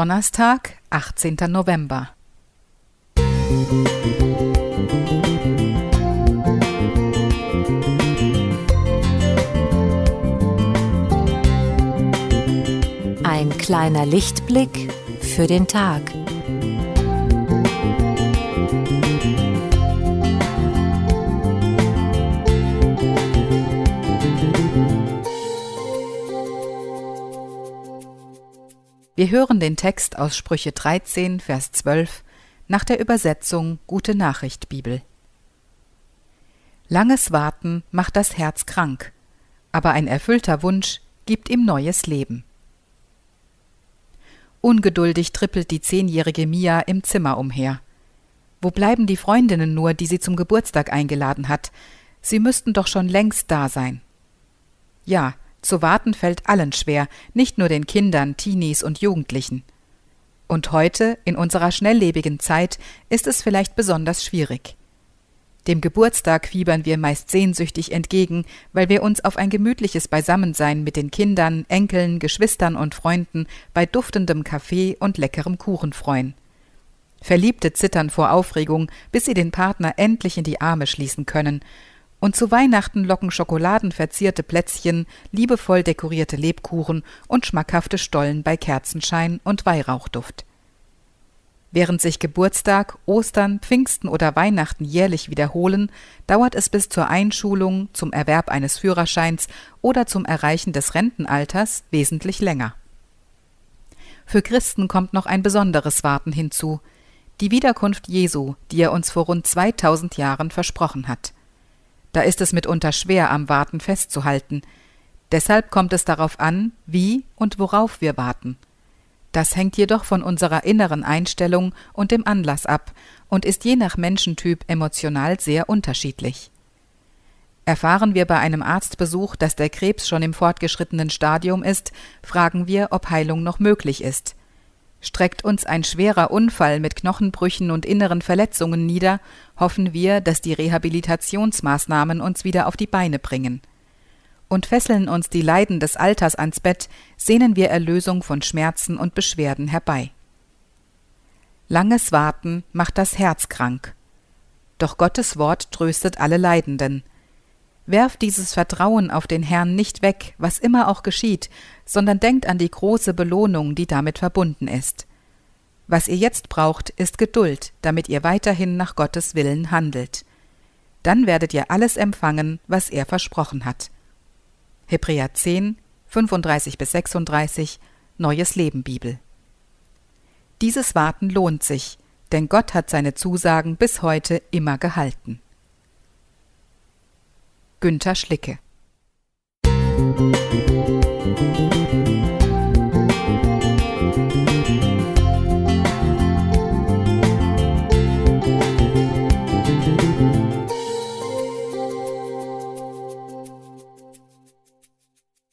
Donnerstag, 18. November. Ein kleiner Lichtblick für den Tag. Wir hören den Text aus Sprüche 13, Vers 12 nach der Übersetzung Gute Nachricht Bibel. Langes Warten macht das Herz krank, aber ein erfüllter Wunsch gibt ihm neues Leben. Ungeduldig trippelt die zehnjährige Mia im Zimmer umher. Wo bleiben die Freundinnen nur, die sie zum Geburtstag eingeladen hat? Sie müssten doch schon längst da sein. Ja, zu warten fällt allen schwer, nicht nur den Kindern, Teenies und Jugendlichen. Und heute, in unserer schnelllebigen Zeit, ist es vielleicht besonders schwierig. Dem Geburtstag fiebern wir meist sehnsüchtig entgegen, weil wir uns auf ein gemütliches Beisammensein mit den Kindern, Enkeln, Geschwistern und Freunden bei duftendem Kaffee und leckerem Kuchen freuen. Verliebte zittern vor Aufregung, bis sie den Partner endlich in die Arme schließen können, und zu Weihnachten locken schokoladenverzierte Plätzchen, liebevoll dekorierte Lebkuchen und schmackhafte Stollen bei Kerzenschein und Weihrauchduft. Während sich Geburtstag, Ostern, Pfingsten oder Weihnachten jährlich wiederholen, dauert es bis zur Einschulung, zum Erwerb eines Führerscheins oder zum Erreichen des Rentenalters wesentlich länger. Für Christen kommt noch ein besonderes Warten hinzu, die Wiederkunft Jesu, die er uns vor rund 2000 Jahren versprochen hat. Da ist es mitunter schwer, am Warten festzuhalten. Deshalb kommt es darauf an, wie und worauf wir warten. Das hängt jedoch von unserer inneren Einstellung und dem Anlass ab und ist je nach Menschentyp emotional sehr unterschiedlich. Erfahren wir bei einem Arztbesuch, dass der Krebs schon im fortgeschrittenen Stadium ist, fragen wir, ob Heilung noch möglich ist. Streckt uns ein schwerer Unfall mit Knochenbrüchen und inneren Verletzungen nieder, hoffen wir, dass die Rehabilitationsmaßnahmen uns wieder auf die Beine bringen. Und fesseln uns die Leiden des Alters ans Bett, sehnen wir Erlösung von Schmerzen und Beschwerden herbei. Langes Warten macht das Herz krank. Doch Gottes Wort tröstet alle Leidenden. Werft dieses Vertrauen auf den Herrn nicht weg, was immer auch geschieht, sondern denkt an die große Belohnung, die damit verbunden ist. Was ihr jetzt braucht, ist Geduld, damit ihr weiterhin nach Gottes Willen handelt. Dann werdet ihr alles empfangen, was er versprochen hat. Hebräer 10, 35 bis 36, Neues Leben Bibel. Dieses Warten lohnt sich, denn Gott hat seine Zusagen bis heute immer gehalten. Günter Schlicke